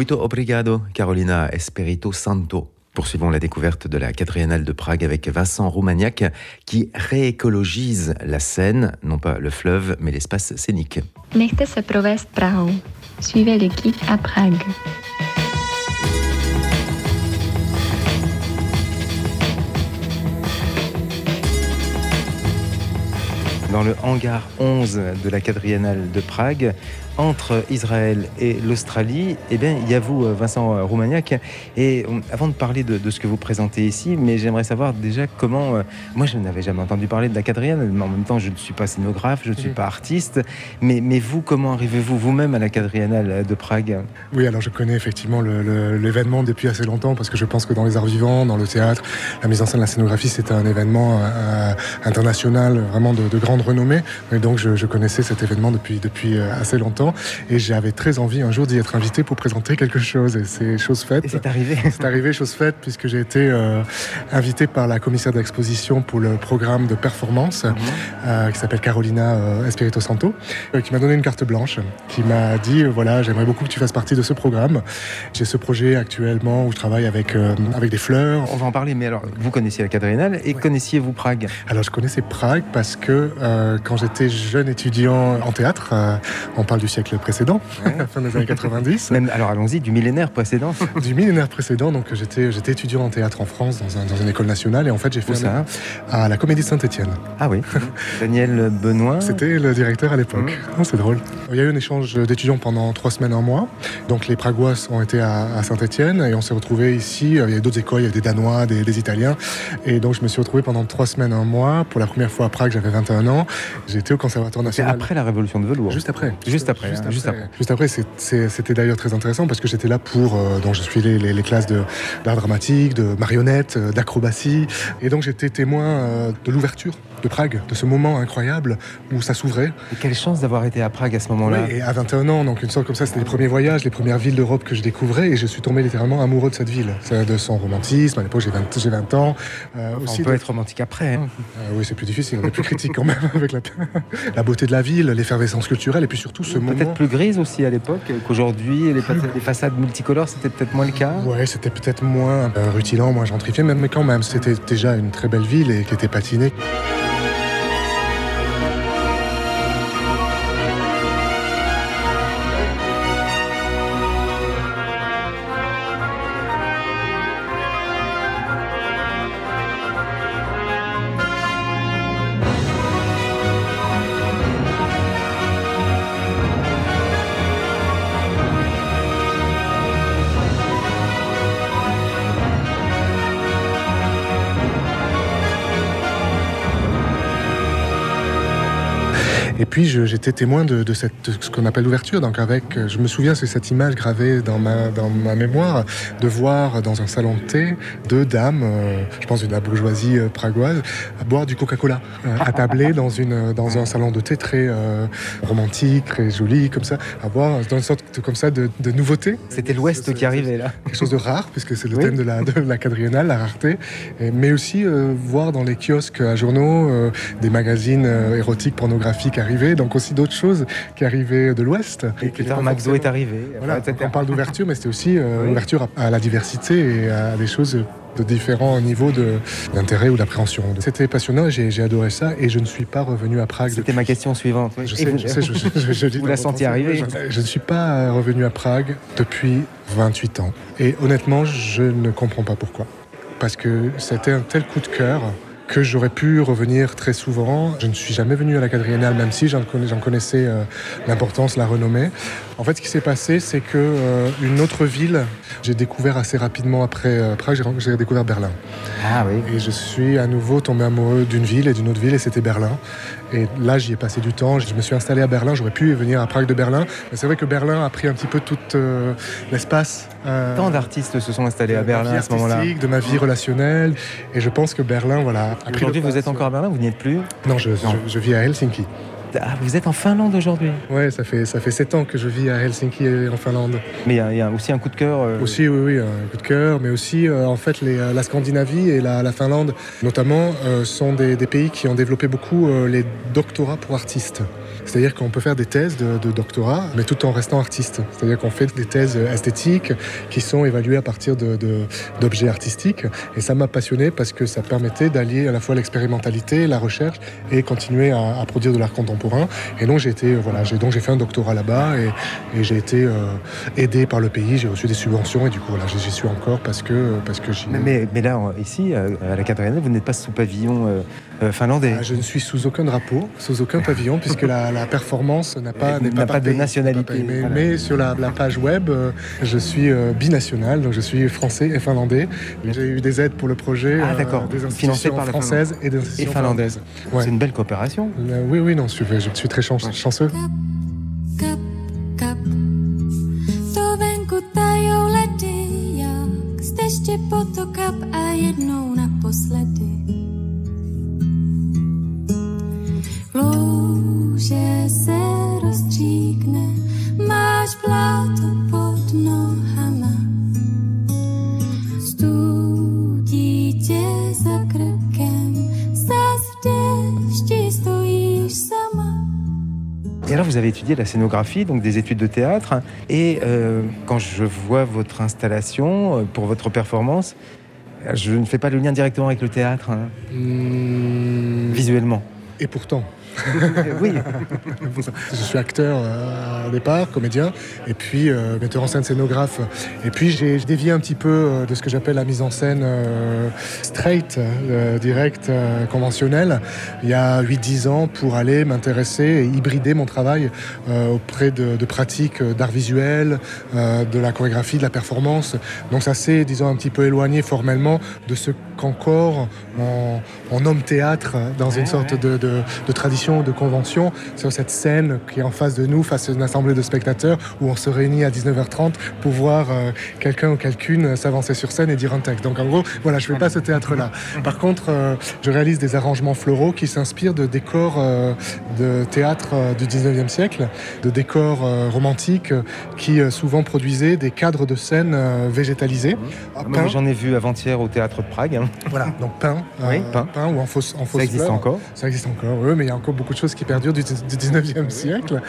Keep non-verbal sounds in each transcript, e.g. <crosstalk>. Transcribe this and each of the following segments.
Muito obrigado, Carolina Espirito Santo. Poursuivons la découverte de la quadriennale de Prague avec Vincent Roumaniac qui réécologise la Seine, non pas le fleuve, mais l'espace scénique. Nechte se provést Prahou. Suivez le guide à Prague. Dans le hangar 11 de la quadriennale de Prague, entre Israël et l'Australie, eh bien, il y a vous, Vincent Roumaniac. Et euh, avant de parler de, de ce que vous présentez ici, mais j'aimerais savoir déjà comment. euh, moi, je n'avais jamais entendu parler de la quadriennale, mais en même temps, je ne suis pas scénographe, je ne suis pas artiste. Mais, mais vous, comment arrivez-vous vous-même à la quadriennale de Prague? Oui, alors je connais effectivement l'événement depuis assez longtemps parce que je pense que dans les arts vivants, dans le théâtre, la mise en scène, la scénographie, c'était un événement euh, international vraiment de, de grande renommée. Et donc je, je connaissais cet événement depuis, depuis euh, assez longtemps et j'avais très envie un jour d'y être invité pour présenter quelque chose et c'est chose faite. Et c'est arrivé C'est arrivé chose faite puisque j'ai été euh, invité par la commissaire d'exposition pour le programme de performance euh, qui s'appelle Carolina euh, Espirito Santo, euh, qui m'a donné une carte blanche, qui m'a dit euh, voilà j'aimerais beaucoup que tu fasses partie de ce programme. J'ai ce projet actuellement où je travaille avec avec des fleurs. On va en parler, mais alors, vous connaissiez la quadriennale et Ouais. connaissiez-vous Prague? Alors je connaissais Prague parce que quand j'étais jeune étudiant en théâtre, on parle du siècle précédent, Ouais. <laughs> fin des années 90. Même, alors allons-y, du millénaire précédent. <laughs> du millénaire précédent, donc j'étais j'étais étudiant en théâtre en France dans, un- dans une école nationale et en fait j'ai fait ça à la Comédie Saint-Étienne. Ah oui. <laughs> Daniel Benoît. C'était le directeur à l'époque. Oh, c'est drôle. Il y a eu un échange d'étudiants pendant trois semaines, un mois. Donc les Pragois ont été à, à Saint-Etienne et on s'est retrouvés ici. Il y a d'autres écoles, il y a des Danois, des, des Italiens. Et donc je me suis retrouvé pendant trois semaines, un mois. Pour la première fois à Prague, j'avais 21 ans. J'étais au Conservatoire national. après la révolution de velours. Juste après. Juste après, juste après. Juste après, c'était d'ailleurs très intéressant parce que j'étais là pour. euh, donc, je suis les, les- les classes de- d'art dramatique, de marionnette, euh, d'acrobatie. Et donc, j'étais témoin euh, de l'ouverture de Prague, de ce moment incroyable où ça s'ouvrait. Et quelle chance d'avoir été à Prague à ce moment-là. Oui, et à 21 ans, donc une sorte comme ça, c'était les premiers voyages, les premières villes d'Europe que je découvrais. Et je suis tombé littéralement amoureux de cette ville, de son romantisme. À l'époque, j'ai 20, j'ai 20 ans. Euh, Enfin, aussi on peut de- être romantique après. hein. euh, oui, c'est plus difficile, on est plus critique quand même <laughs> avec la, la beauté de la ville, l'effervescence culturelle et puis surtout ce Peut-être moment. plus grise aussi à l'époque qu'aujourd'hui. Les, façades- les façades multicolores, c'était peut-être moins le cas. Ouais, c'était peut-être moins euh, rutilant, moins gentrifié, mais, mais quand même, c'était déjà une très belle ville et qui était patinée. Puis je- j'étais témoin de, de cette, de ce qu'on appelle l'ouverture. Donc avec, je me souviens, c'est cette image gravée dans ma, dans ma mémoire de voir dans un salon de thé deux dames, euh, je pense de la bourgeoisie euh, pragoise, à boire du Coca-Cola, euh, attablées <laughs> dans, une, dans un salon de thé très euh, romantique, très joli, comme ça, à boire dans une sorte de, comme ça de, de nouveauté. C'était l'Ouest qui arrivait là. quelque chose de rare, puisque c'est le Oui. thème de la, de la quadriennale, la rareté, Et- mais aussi voir dans les kiosques à journaux des magazines érotiques, pornographiques arriver, donc aussi d'autres choses qui arrivaient de l'Ouest. Et plus tard, Maxo est arrivé. Voilà, etc. on parle d'ouverture, mais c'était aussi euh, Oui. ouverture à, à la diversité et à des choses de différents niveaux d'intérêt ou d'appréhension. C'était passionnant, j'ai adoré ça, et je ne suis pas revenu à Prague. C'était depuis. ma question suivante. Je sais, vous- je sais, je, je- Vous la sens, arriver. Je, je ne suis pas euh, revenu à Prague depuis 28 ans. Et honnêtement, je ne comprends pas pourquoi. Parce que c'était un tel coup de cœur que j'aurais pu revenir très souvent. Je ne suis jamais venu à la quadriennale, même si j'en connais- j'en connaissais euh, l'importance, la renommée. En fait, ce qui s'est passé, c'est que euh, une autre ville, j'ai découvert assez rapidement après euh, Prague, j'ai découvert Berlin. Ah oui. Et je suis à nouveau tombé amoureux d'une ville et d'une autre ville, et c'était Berlin. Et là, j'y ai passé du temps. Je me suis installé à Berlin. J'aurais pu venir à Prague de Berlin. Mais c'est vrai que Berlin a pris un petit peu tout euh, l'espace. euh, Tant d'artistes se sont installés à Berlin à ce moment-là. de ma vie relationnelle. Et je pense que Berlin, voilà. Aujourd'hui, vous êtes encore à Berlin, vous n'y êtes plus? Non, je, Non. je- je vis à Helsinki. Ah, Vous êtes en Finlande aujourd'hui. Ouais, ça fait, ça fait 7 ans que je vis à Helsinki et en Finlande. Mais il y a- il y, a aussi un coup de cœur. euh, Aussi, oui, oui, un coup de cœur, mais aussi, euh, en fait, les, euh, la Scandinavie et la, la Finlande, notamment, euh, sont des, des pays qui ont développé beaucoup les doctorats pour artistes. C'est-à-dire qu'on peut faire des thèses de, doctorat, mais tout en restant artiste. C'est-à-dire qu'on fait des thèses esthétiques qui sont évaluées à partir d'objets artistiques. Et ça m'a passionné parce que ça permettait d'allier à la fois l'expérimentalité, la recherche et continuer à, produire de l'art contemporain. Et donc j'ai j'ai fait un doctorat là-bas et, j'ai été euh, aidé par le pays. J'ai reçu des subventions et du coup j'y suis encore parce que parce que mais, mais, là ici à la quatrième, vous n'êtes pas sous pavillon euh, euh, finlandais. Ah, je ne suis sous aucun drapeau, sous aucun pavillon <laughs> puisque la, la performance n'a pas n'a pas, pas, de nationalité. mais, voilà. mais, sur la, la page web, je suis binational, donc je suis français et finlandais. J'ai eu des aides pour le projet, ah, d'accord, des institutions par françaises et des institutions et finlandaises. Ouais. C'est une belle coopération. oui, oui, non, je, je suis très chanceux. potokap a jednou naposledy. Louže se rozstříkne, máš pláto pod nohama. Studí tě za krkem, zas v dešti stojíš sama. Et alors, vous avez étudié la scénographie, donc des études de théâtre. Et euh, quand je vois votre installation euh, pour votre performance, je ne fais pas le lien directement avec le théâtre, hein, mmh. visuellement. Et pourtant. <laughs> oui. je suis acteur euh, au départ, comédien, et puis euh, metteur en scène scénographe. Et puis j'ai dévié un petit peu euh, de ce que j'appelle la mise en scène euh, straight, euh, direct, conventionnelle, il y a 8-10 ans pour aller m'intéresser et hybrider mon travail auprès de, de pratiques d'art visuel, de la chorégraphie, de la performance. Donc ça s'est, disons, un petit peu éloigné formellement de ce qu'encore on, on nomme théâtre dans une sorte de, de, de tradition, de convention, sur cette scène qui est en face de nous, face à une assemblée de spectateurs, où on se réunit à 19h30 pour voir euh, quelqu'un ou quelqu'une s'avancer sur scène et dire un texte. Donc en gros, voilà, je ne fais pas ce théâtre-là. Par contre, euh, je réalise des arrangements floraux qui s'inspirent de décors euh, de théâtre euh, du 19e siècle, de décors euh, romantiques euh, qui euh, souvent produisaient des cadres de scène euh, végétalisés. Ah, J'en ai vu avant-hier au théâtre de Prague. Hein. Voilà, donc peint, oui, peint. peint ou en fausse, en fausse Ça existe fleur. encore Ça existe encore, oui, mais il y a encore beaucoup de choses qui perdurent du, du 19e siècle.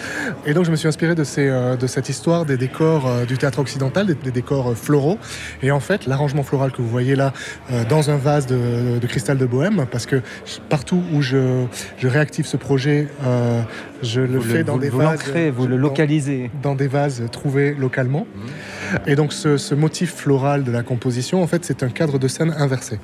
Et donc je me suis inspiré de, ces, euh, de cette histoire des décors euh, du théâtre occidental, des, des décors euh, floraux. Et en fait, l'arrangement floral que vous voyez là, dans un vase de, de cristal de bohème, parce que partout où je, je réactive ce projet, euh, je le vous fais le, dans vous, des vous vases. vous le localisez. Dans, dans des vases trouvés localement. Mmh. Et donc ce, ce motif floral de la composition, en fait, c'est un cadre de scène inversé.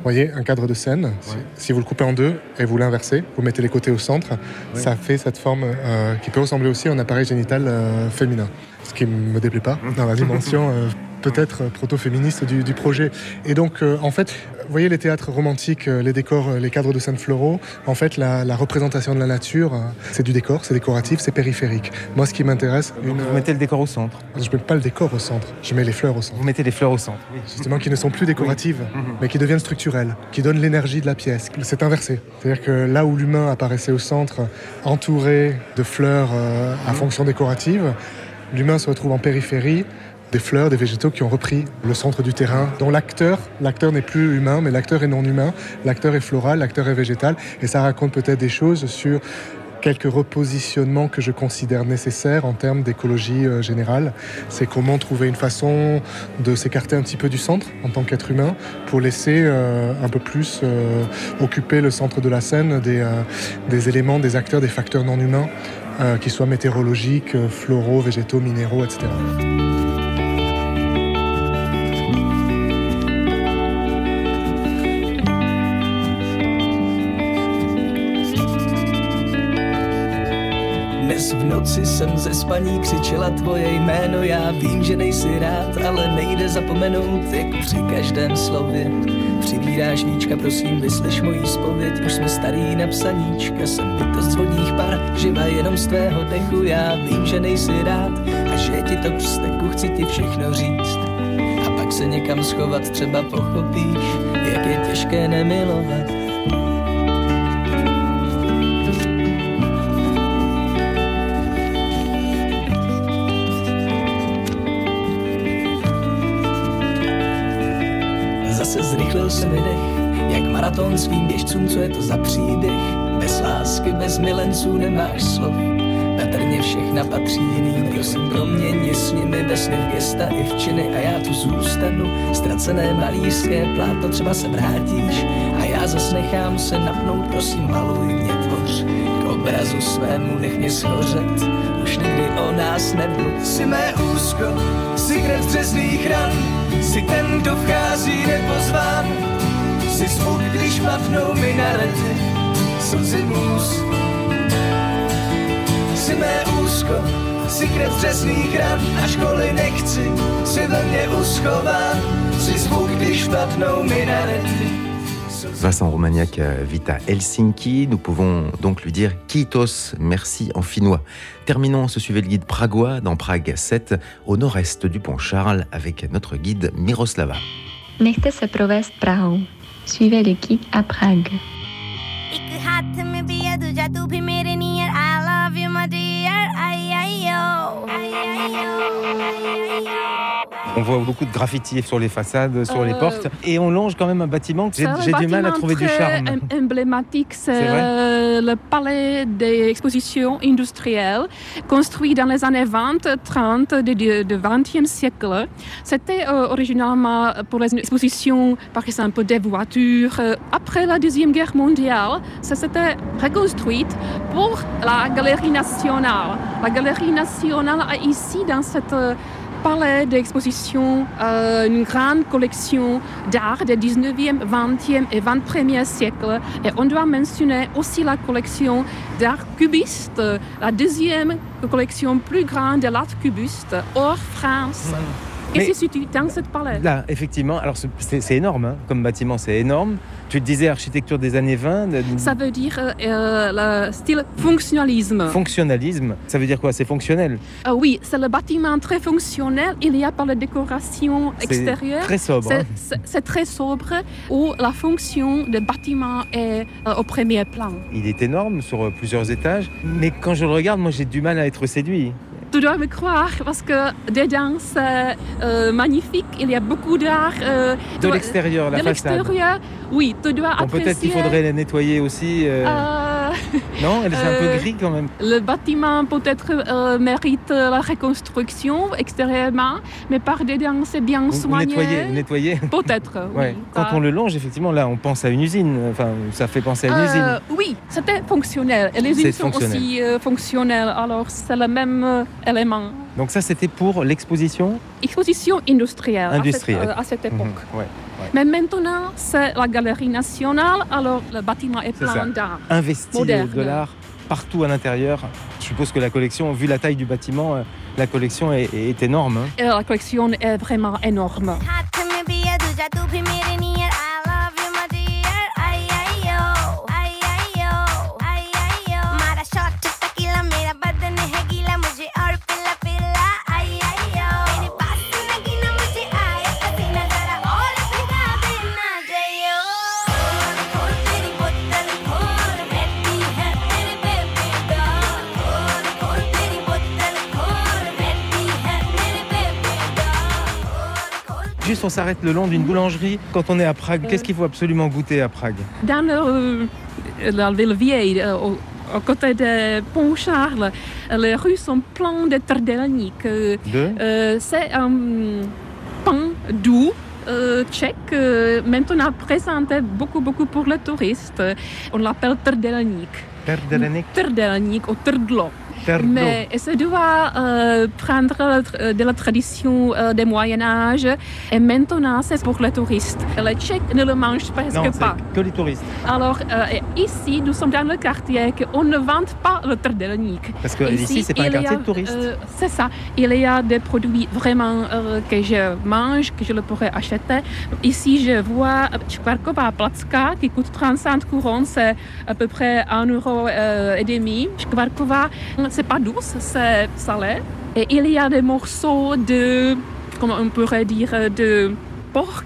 Vous voyez, un cadre de scène, ouais. si, si, vous le coupez en deux et vous l'inversez, vous mettez les côtés au centre, ouais. ça fait cette forme euh, qui peut ressembler aussi à un appareil génital euh, féminin. Ce qui ne me déplaît pas <laughs> dans la dimension euh, peut-être proto-féministe du, du, projet. Et donc, euh, en fait, vous voyez les théâtres romantiques, euh, les décors, euh, les cadres de scène floraux, en fait, la, la représentation de la nature, c'est du décor, c'est décoratif, c'est périphérique. Moi, ce qui m'intéresse... Une... Vous mettez le décor au centre Je ne mets pas le décor au centre, je mets les fleurs au centre. Vous mettez les fleurs au centre, oui. Justement, qui ne sont plus décoratives, oui. mais qui deviennent structurelles, qui donnent l'énergie de la pièce. C'est inversé. C'est-à-dire que là où l'humain apparaissait au centre, entouré de fleurs euh, à mmh. fonction décorative, l'humain se retrouve en périphérie, des fleurs, des végétaux qui ont repris le centre du terrain, dont l'acteur, l'acteur n'est plus humain, mais l'acteur est non humain, l'acteur est floral, l'acteur est végétal, et ça raconte peut-être des choses sur quelques repositionnements que je considère nécessaires en termes d'écologie euh, générale. C'est comment trouver une façon de s'écarter un petit peu du centre en tant qu'être humain pour laisser euh, un peu plus euh, occuper le centre de la scène des, des éléments, des acteurs, des facteurs non humains, qui soient météorologiques, floraux, végétaux, minéraux, etc. noci jsem ze spaní křičela tvoje jméno Já vím, že nejsi rád, ale nejde zapomenout Jak při každém slově Přivíráš níčka, prosím, vyslyš mojí spověď Už jsme starý na psaníčka Jsem bytost vodních par, živa jenom z tvého dechu. Já vím, že nejsi rád a že ti to vzteku Chci ti všechno říct. A pak se někam schovat Třeba pochopíš, jak je těžké nemilovat se jak maraton svým běžcům, co je to za příběh. Bez lásky, bez milenců nemáš slov. Patrně všechna patří jiným, prosím proměň s nimi ve v gesta i v činy a já tu zůstanu. Ztracené malířské plátno třeba se vrátíš a já zas nechám se napnout, prosím maluj mě tvoř. K obrazu svému nech mě schořet, už nikdy o nás nebudu. Jsi mé úzko, si krev dřezných ran, si ten, kdo vchází nepozván. Jsi zvuk, když padnou minarety, slzy můz. Jsi mé úzko, si krev dřezných ran a školy nechci, si ve mně uschován. Jsi zvuk, když padnou minarety, Vincent Romagnac euh, vit à Helsinki. Nous pouvons donc lui dire Kitos, merci en finnois. Terminons ce suivi le guide pragois dans Prague 7, au nord-est du pont Charles, avec notre guide Miroslava. Nechte se provést Prahou. Suivez le guide à Prague. On voit beaucoup de graffitis sur les façades, sur les portes, et on longe quand même un bâtiment que j'ai du mal à trouver du charme. emblématique, c'est le palais des expositions industrielles, construit dans les années 20-30 du XXe siècle. C'était originalement pour les expositions, par exemple, des voitures. Après la Deuxième Guerre mondiale, ça s'était reconstruit pour la Galerie nationale. La Galerie nationale a ici, dans cette palais d'exposition, euh, une grande collection d'art des 19e, 20e et 21e siècle. Et on doit mentionner aussi la collection d'art cubiste, la deuxième collection plus grande de l'art cubiste hors France. Et se situe dans cette palais. Là, effectivement, alors c'est énorme hein, comme bâtiment, c'est énorme. Tu te disais architecture des années 20. Ça veut dire euh, le style fonctionnalisme. Fonctionnalisme, ça veut dire quoi? C'est fonctionnel euh, Oui, c'est le bâtiment très fonctionnel. Il y a pas la décoration extérieure. Très sobre. Hein. C'est très sobre où la fonction du bâtiment est euh, au premier plan. Il est énorme sur plusieurs étages, mais quand je le regarde, moi j'ai du mal à être séduit tu dois me croire parce que dedans c'est euh, magnifique. Il y a beaucoup d'art. Euh, de l'extérieur, la de l'extérieur, oui, tu dois bon, Peut-être qu'il faudrait les nettoyer aussi. Euh... Euh... <laughs> non, elle est un peu gris quand même. Le bâtiment peut-être euh, mérite la reconstruction extérieurement, mais par dedans c'est bien vous, soigné. Vous nettoyez, nettoyez. <laughs> Peut-être. ouais. oui, Quand on le longe, effectivement, là, on pense à une usine. Enfin, ça fait penser à une usine. Oui, c'était fonctionnel. Et les usines sont aussi fonctionnelles. Alors c'est le même élément. Donc ça, c'était pour l'exposition Exposition industrielle, industrielle. À, cette, à cette époque. Mmh, ouais, ouais. Mais maintenant, c'est la Galerie nationale, alors le bâtiment est, plein d'art. Investi moderne. de l'art partout à l'intérieur. Je suppose que la collection, vu la taille du bâtiment, euh, la collection est, est énorme. Hein. Et la collection est vraiment énorme. Juste, on s'arrête le long d'une boulangerie. Quand on est à Prague, qu'est-ce qu'il faut absolument goûter à Prague Dans le, la ville vieille, au, au côté de Pont Charles, les rues sont pleines de trdelník. De euh, C'est un pain doux. Euh, tchèque, euh, maintenant présenté beaucoup, beaucoup pour les touristes. On l'appelle trdelník. Trdelník Trdelník ou trdlo. Mais ça doit euh, prendre de la tradition euh, du Moyen-Âge? Et maintenant c'est pour les touristes. Les Tchèques ne le mangent presque non, pas. que les touristes. Alors euh, ici, nous sommes dans le quartier qu'on ne vend pas le trdelník. Parce que ici, ici c'est pas un quartier a, de touristes. c'est ça. Il y a des produits vraiment que je mange, que je le pourrais acheter. Ici, je vois Škvarková placka qui coûte 35 couronnes, c'est à peu près 1 euro et demi. C'est pas douce, c'est salé. Et il y a des morceaux de, comment on pourrait dire, de porc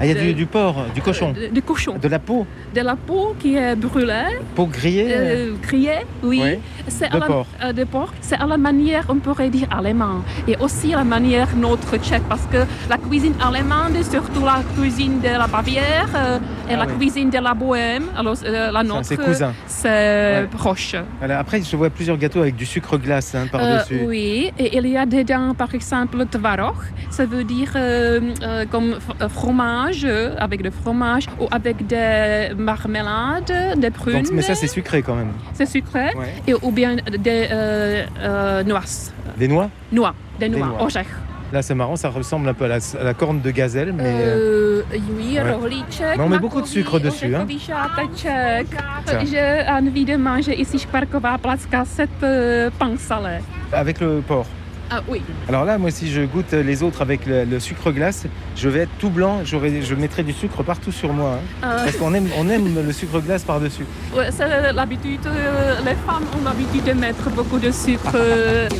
Ah, il y a de- du, du porc, du cochon, de, de cochon. de la peau, De la peau qui est brûlée, peau grillée. euh, grillée, oui. C'est De porc. euh, de porc. C'est à la manière, on pourrait dire, allemande. Et aussi à la manière notre tchèque, parce que la cuisine allemande, surtout la cuisine de la Bavière euh, et Ah la oui. cuisine de la Bohème, alors euh, la C'est nôtre, c'est Ouais. proche. Voilà. Après, je vois plusieurs gâteaux avec du sucre glace hein, Euh, par-dessus. oui, et il y a dedans, par exemple, le tvaroch, ça veut dire euh, euh, comme f- euh, fromage, avec du fromage, ou avec des marmelades, des prunes. Donc, mais ça, c'est sucré quand même. c'est sucré, Ouais. et, ou bien des euh, euh, noix. Des noix? Noix, des noix. Là, c'est marrant, ça ressemble un peu à la, à la corne de gazelle, mais. euh, oui, ouais. on met beaucoup de sucre dessus, hein. J'ai envie de manger ici euh, pain salé. avec le porc. Ah oui. Alors là, moi, si je goûte les autres avec le, le sucre glace, je vais être tout blanc, j'aurai- je mettrai du sucre partout sur moi. hein. Euh, Parce qu'on aime, on aime le sucre glace par-dessus. Ouais, c'est l'habitude, euh, les femmes ont l'habitude de mettre beaucoup de sucre. <laughs>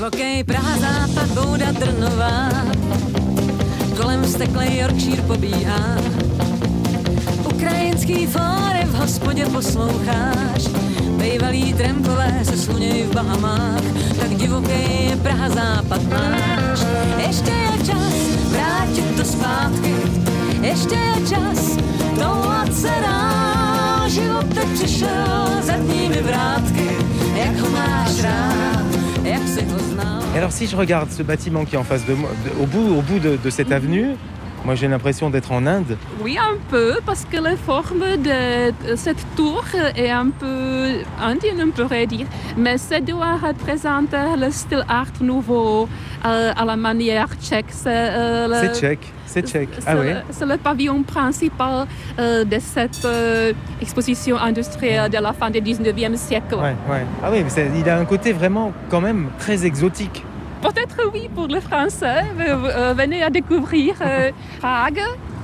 Ukrajinský fóry v hospodě posloucháš, Bejvalý trampové se sluněj v Bahamách, tak divokej je Praha západ máš. Ještě je čas vrátit to zpátky, ještě je čas toulat se dál. Život teď přišel zadními vrátky, jak ho máš rád, jak si ho znal. Alors, si je regarde ce bâtiment qui est en face de moi, au bout, au bout de, de cette avenue, moi, j'ai l'impression d'être en Inde. Oui, un peu, parce que la forme de cette tour est un peu indienne, on pourrait dire. Mais ça doit représenter le style art nouveau euh, à la manière tchèque. C'est euh, tchèque, c'est tchèque. c'est Ah le- oui C'est le pavillon principal euh, de cette euh, exposition industrielle de la fin du 19e siècle. Ouais, ouais. Ah oui, mais il a un côté vraiment, quand même, très exotique. Peut-être oui pour les Français. Euh, euh, Venez à découvrir euh, Prague.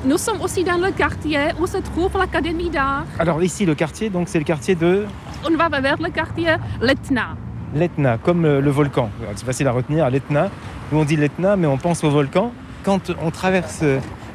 Nous sommes aussi dans le quartier où se trouve l'Académie d'art. Alors ici, le quartier, donc c'est le quartier de On va vers le quartier Letna. l'Etna, comme le, le volcan. C'est facile à retenir, l'Etna. Nous, on dit l'Etna, mais on pense au volcan. Quand on traverse,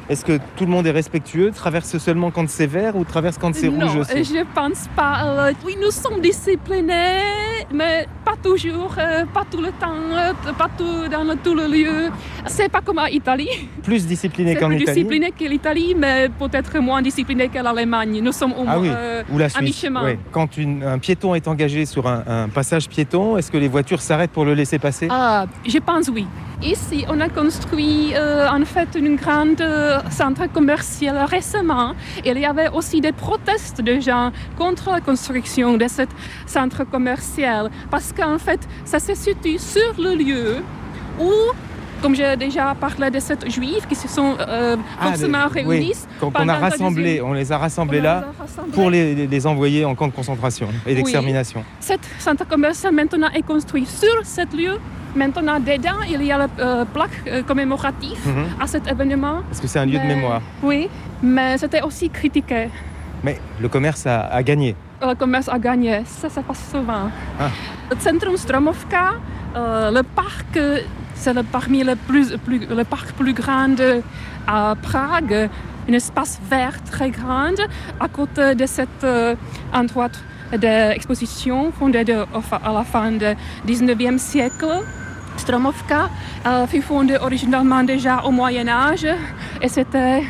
est-ce que tout le monde est respectueux? Traverse seulement quand c'est vert ou traverse quand c'est non, rouge aussi? je pense pas. oui, nous sommes disciplinés, mais pas toujours, euh, pas tout le temps, euh, pas tout, dans le- tout le lieu. C'est pas comme en Italie. Plus discipliné qu'en plus Italie discipliné que l'Italie, mais peut-être moins discipliné que l'Allemagne. Nous sommes au Ah oui, euh, ou la à Suisse. mi-chemin. ouais. Quand une- un piéton est engagé sur un, un passage piéton, est-ce que les voitures s'arrêtent pour le laisser passer? Ah, je pense oui. Ici, on a construit euh, en fait une grande euh, centre commercial récemment. Il y avait aussi des protestes de gens contre la construction de ce centre commercial parce qu'en fait, ça se situe sur le lieu où, comme j'ai déjà parlé de ces juifs qui se sont euh, Ah, forcément les- réunis. oui, pendant a deuxième- on les a rassemblés on là les a rassemblés. pour les, envoyer en camp de concentration et d'extermination. Cet centre commercial maintenant est construit sur ce lieu. Maintenant, dedans, il y a la euh, plaque euh, commémorative Mhm. à cet événement. Parce que c'est un lieu de mémoire? Oui, mais c'était aussi critiqué. Mais le commerce a, a gagné. Le commerce a gagné, ça se passe souvent. Ah. Le centrum Stromovka, euh, le parc, c'est le parmi les plus, plus, le parc plus grand à Prague, un espace vert très grand à côté de cet euh, endroit d'exposition fondé de, enfin, à la fin du 19e siècle. Stromovka euh, fut fondée originalement déjà au Moyen Âge et c'était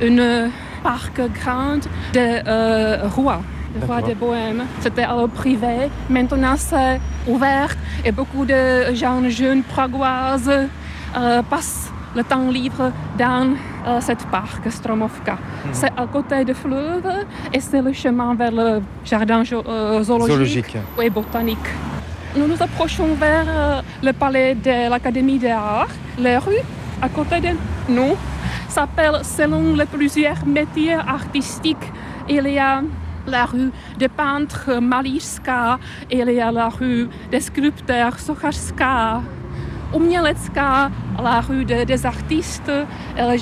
une parc grand de rois, de D'accord. de Bohème. C'était alors privé. Maintenant, c'est ouvert et beaucoup de gens jeunes pragoises euh, passent le temps libre dans euh, cette parc Stromovka. C'est à côté du fleuve et c'est le chemin vers le jardin euh, zoologique, Zoologique. et botanique. Nous nous approchons vers euh, le palais de l'Académie des Arts. Les rues à côté de nous s'appellent selon les plusieurs métiers artistiques. Il y a la rue des peintres Malířská, il y a la rue des sculpteurs Sochařská, Umělecká, la rue de- des artistes.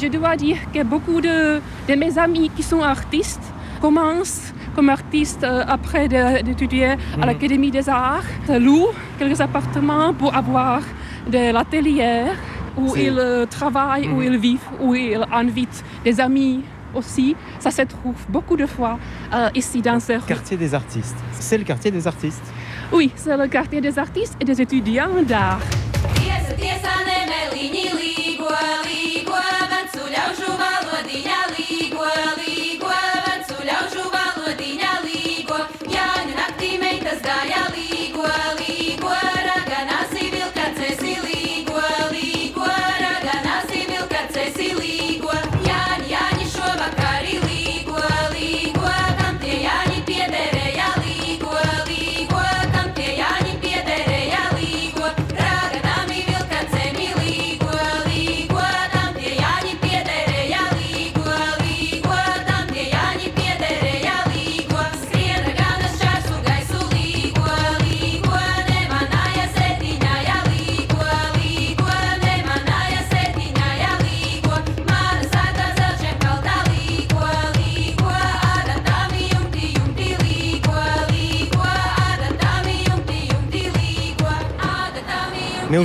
Je dois dire que beaucoup de, de mes amis qui sont artistes commencent comme artistes euh, après d'étudier à l'Académie des Arts, louent quelques appartements pour avoir de l'atelier où ils euh, travaillent, où Mhm. ils vivent, où ils invitent des amis aussi, ça se trouve beaucoup de fois euh, ici dans ce quartier des artistes. C'est le quartier des artistes. Oui, c'est le quartier des artistes et des étudiants d'art.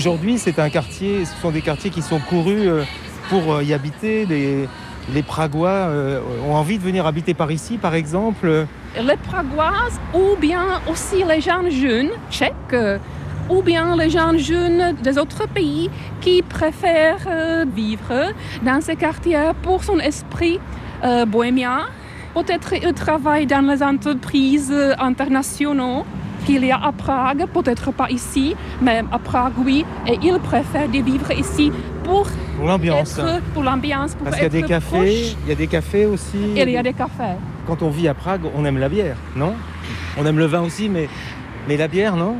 Aujourd'hui, c'est un quartier, ce sont des quartiers qui sont courus euh, pour euh, y habiter. Les, les Pragois euh, ont envie de venir habiter par ici, par exemple. Les Pragois ou bien aussi les gens jeunes tchèques ou bien les gens jeunes des autres pays qui préfèrent vivre dans ces quartiers pour son esprit bohémien. Peut-être ils travaillent dans les entreprises internationales qu'il y a à Prague, peut-être pas ici, mais à Prague, oui. Et ils préfèrent de vivre ici pour, l'ambiance. Pour l'ambiance. Parce qu'il y a des cafés, il y a des cafés aussi. il y a des cafés. Quand on vit à Prague, on aime la bière, non? On aime le vin aussi, mais, mais la bière, non?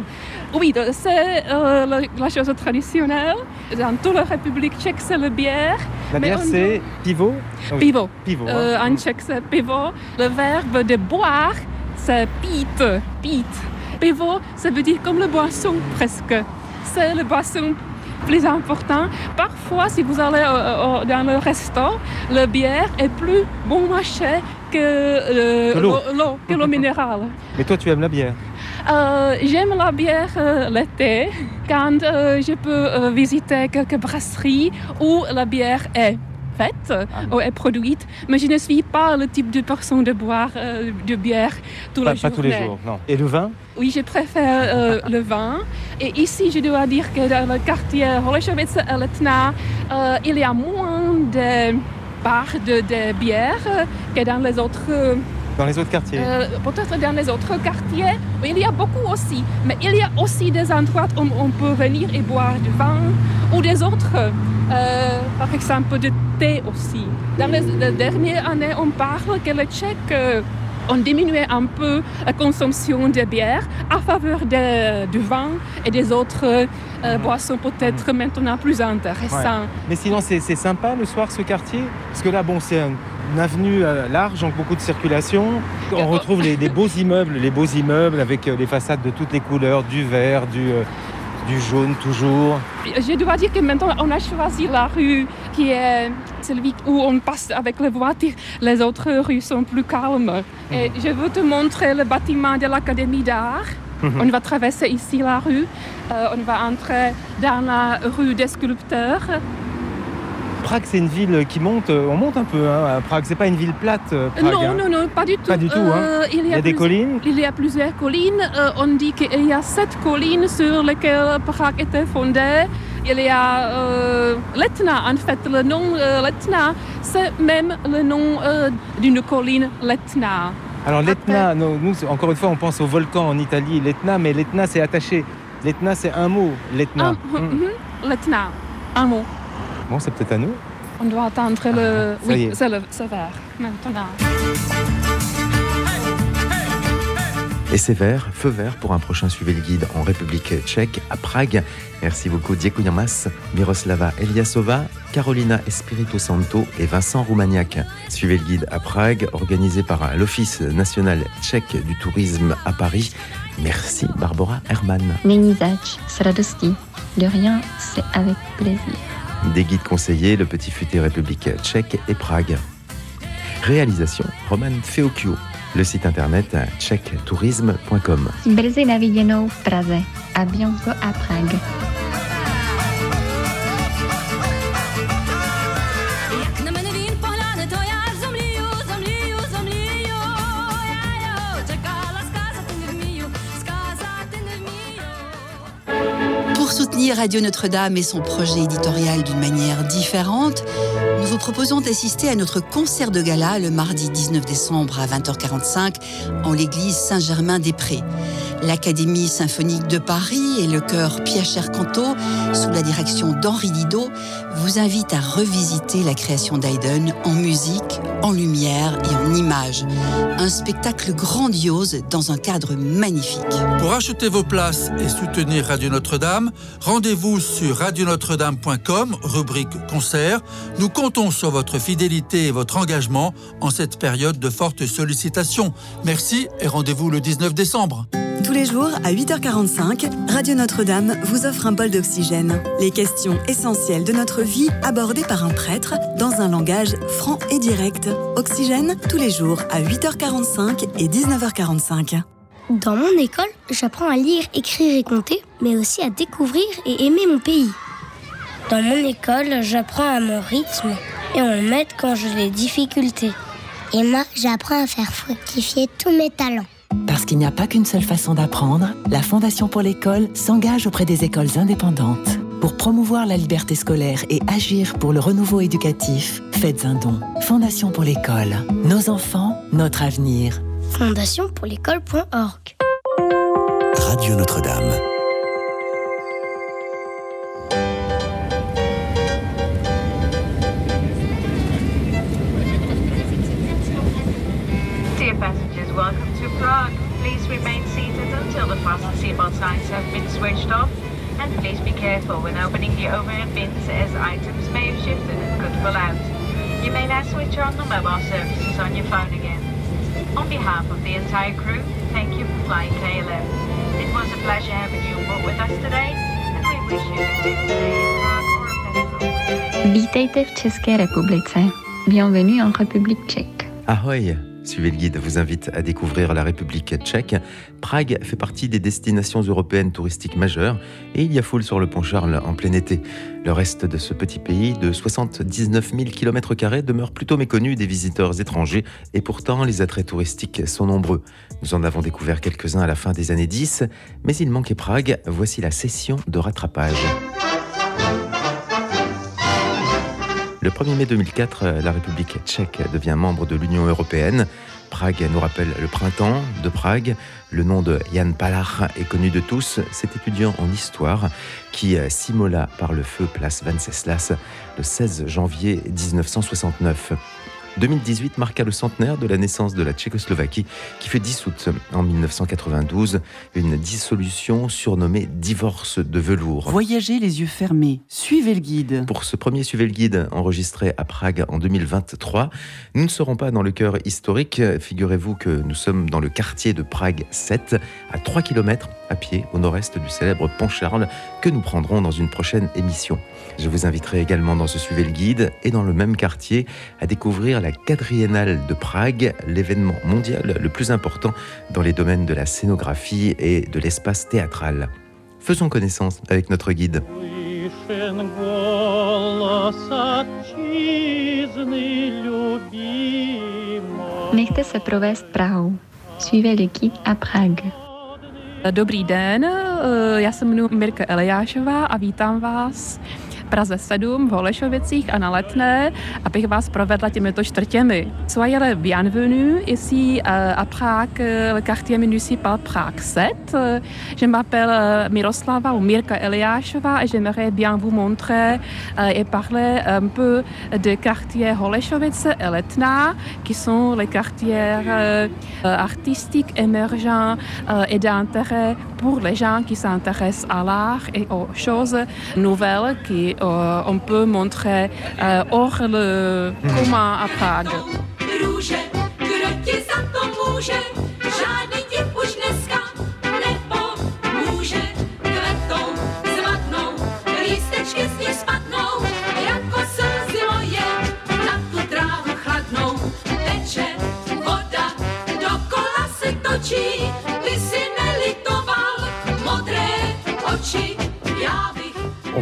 Oui, c'est euh, la, chose traditionnelle. Dans toute la République tchèque, c'est la bière. La bière, c'est pivot? Pivot. pivot hein. euh, en tchèque, c'est pivot. Le verbe de boire, c'est pite. Pite pivo, ça veut dire comme le boisson presque. C'est le boisson plus important. Parfois, si vous allez dans le restaurant, la bière est plus bon marché que l'eau, que l'eau minérale. <laughs> Mais toi, tu aimes la bière? Euh, J'aime la bière euh, l'été, quand euh, je peux visiter quelques brasseries où la bière est ah. ou est produite, mais je ne suis pas le type de personne de boire de bière tous les jours. Pas tous les jours, non. Et le vin? Oui, je préfère euh, <laughs> le vin. Et ici, je dois dire que dans le quartier Holešovice et Letna, euh, il y a moins de bars de, de bière que dans les autres dans les autres quartiers euh, Peut-être dans les autres quartiers, il y a beaucoup aussi. Mais il y a aussi des endroits où on peut venir et boire du vin ou des autres, euh, par exemple de thé aussi. Dans les, les dernières années, on parle que le Tchèque on diminué un peu la consommation de bière à faveur de, du vin et des autres euh, boissons peut-être maintenant plus intéressantes. Mais sinon, c'est sympa le soir ce quartier? Parce que là, bon, c'est une avenue euh, large, donc beaucoup de circulation. On retrouve les, beaux immeubles, les beaux immeubles avec euh, les façades de toutes les couleurs, du vert, du, du jaune toujours. Je dois dire que maintenant on a choisi la rue qui est celle où on passe avec les voitures. Les autres rues sont plus calmes. Et mhm. je veux te montrer le bâtiment de l'Académie d'art. Mhm. On va traverser ici la rue. Euh, on va entrer dans la rue des sculpteurs. Prague, c'est une ville qui monte, euh, on monte un peu. Hein. Prague, c'est pas une ville plate. Euh, Prague, non, hein. non, non, pas du tout. Pas du tout. Hein. Euh, il, y a, des collines. Il y a plusieurs collines. on dit qu'il y a sept collines sur lesquelles Prague était fondée. Il y a l'Etna, en fait, le nom l'Etna, c'est même le nom d'une colline, l'Etna. Alors l'Etna, nous, encore une fois, on pense au volcan en Italie, l'Etna, mais l'Etna, c'est attaché. L'Etna, c'est un mot, l'Etna. Ah, mm. L'Etna, un mot c'est peut-être à nous. On doit attendre le. Ah, oui, c'est le vert maintenant. Et c'est vert, feu vert pour un prochain Suivez le guide en République tchèque, à Prague. Merci beaucoup Diekouyamas, Miroslava Eliasova, Carolina Espirito Santo et Vincent Roumaniac. Suivez le guide à Prague, organisé par l'Office national tchèque du tourisme à Paris. Merci Barbara Herman. De rien, c'est avec plaisir. Des guides conseillers, le Petit Futé République tchèque et Prague. Réalisation Roman Feokio. Le site internet tchèquetourisme.com. Brzy na viděnou v Praze. Bientôt à Prague. Radio Notre-Dame et son projet éditorial d'une manière différente, nous vous proposons d'assister à notre concert de gala le mardi 19 décembre à 20h45 en l'église Saint-Germain-des-Prés. L'Académie symphonique de Paris et le chœur Pierre Canto, sous la direction d'Henri Didot, vous invitent à revisiter la création d'Haydn en musique, en lumière et en images. Un spectacle grandiose dans un cadre magnifique. Pour acheter vos places et soutenir Radio Notre-Dame, rendez-vous sur radionotre-dame.com, rubrique concert. Nous comptons sur votre fidélité et votre engagement en cette période de forte sollicitation. Merci et rendez-vous le 19 décembre. Tous les jours, à 8h45, Radio Notre-Dame vous offre un bol d'oxygène. Les questions essentielles de notre vie abordées par un prêtre dans un langage franc et direct. Oxygène, tous les jours, à 8h45 et 19h45. Dans mon école, j'apprends à lire, écrire et compter, mais aussi à découvrir et aimer mon pays. Dans mon école, j'apprends à mon rythme et on m'aide quand j'ai des difficultés. Et moi, j'apprends à faire fructifier tous mes talents. Parce qu'il n'y a pas qu'une seule façon d'apprendre, la Fondation pour l'école s'engage auprès des écoles indépendantes. Pour promouvoir la liberté scolaire et agir pour le renouveau éducatif, faites un don. Fondation pour l'école. Nos enfants, notre avenir. Fondationpourlécole.org Radio Notre-Dame. Seatbelt signs have been switched off. And please be careful when opening the overhead bins as items may have shifted and could fall out. You may now switch on the mobile services on your phone again. On behalf of the entire crew, thank you for flying KLM. It was a pleasure having you aboard with us today, and we wish you a good stay in Prague or a pleasant Vítejte v České republice. Bienvenue en République tchèque. Ahoy Suivez le guide vous invite à découvrir la République tchèque. Prague fait partie des destinations européennes touristiques majeures et il y a foule sur le pont Charles en plein été. Le reste de ce petit pays de 79 000 km demeure plutôt méconnu des visiteurs étrangers et pourtant les attraits touristiques sont nombreux. Nous en avons découvert quelques-uns à la fin des années 10, mais il manquait Prague. Voici la session de rattrapage. Le 1er mai 2004, la République tchèque devient membre de l'Union européenne. Prague nous rappelle le printemps de Prague. Le nom de Jan Palach est connu de tous. Cet étudiant en histoire qui s'immola par le feu place Venceslas le 16 janvier 1969. 2018 marqua le centenaire de la naissance de la Tchécoslovaquie qui fut dissoute en 1992, une dissolution surnommée divorce de velours. Voyagez les yeux fermés, suivez le guide. Pour ce premier Suivez le guide enregistré à Prague en 2023, nous ne serons pas dans le cœur historique, figurez-vous que nous sommes dans le quartier de Prague 7, à 3 km à pied au nord-est du célèbre Pont Charles que nous prendrons dans une prochaine émission. Je vous inviterai également dans ce Suivez le guide et dans le même quartier à découvrir la quadriennale de Prague, l'événement mondial le plus important dans les domaines de la scénographie et de l'espace théâtral. Faisons connaissance avec notre guide. Nechte se provést Prahou. Suivez le guide à Prague. Dobrý den, eh, já se jmenuji Mirka Eliášová a vítám vás Praze 7, v Holešovicích a na Letné, abych vás provedla těmito čtvrtěmi. Soyez le bienvenu ici euh, à Prague, euh, le quartier municipal Prague 7. Je m'appelle Miroslava ou Mirka Eliášová et j'aimerais bien vous montrer et parler un peu des quartiers Holešovice et Letná, qui sont les quartiers artistiques émergents et d'intérêt pour les gens qui s'intéressent à l'art et aux choses nouvelles qui euh, on peut montrer euh, hors le commun à Prague.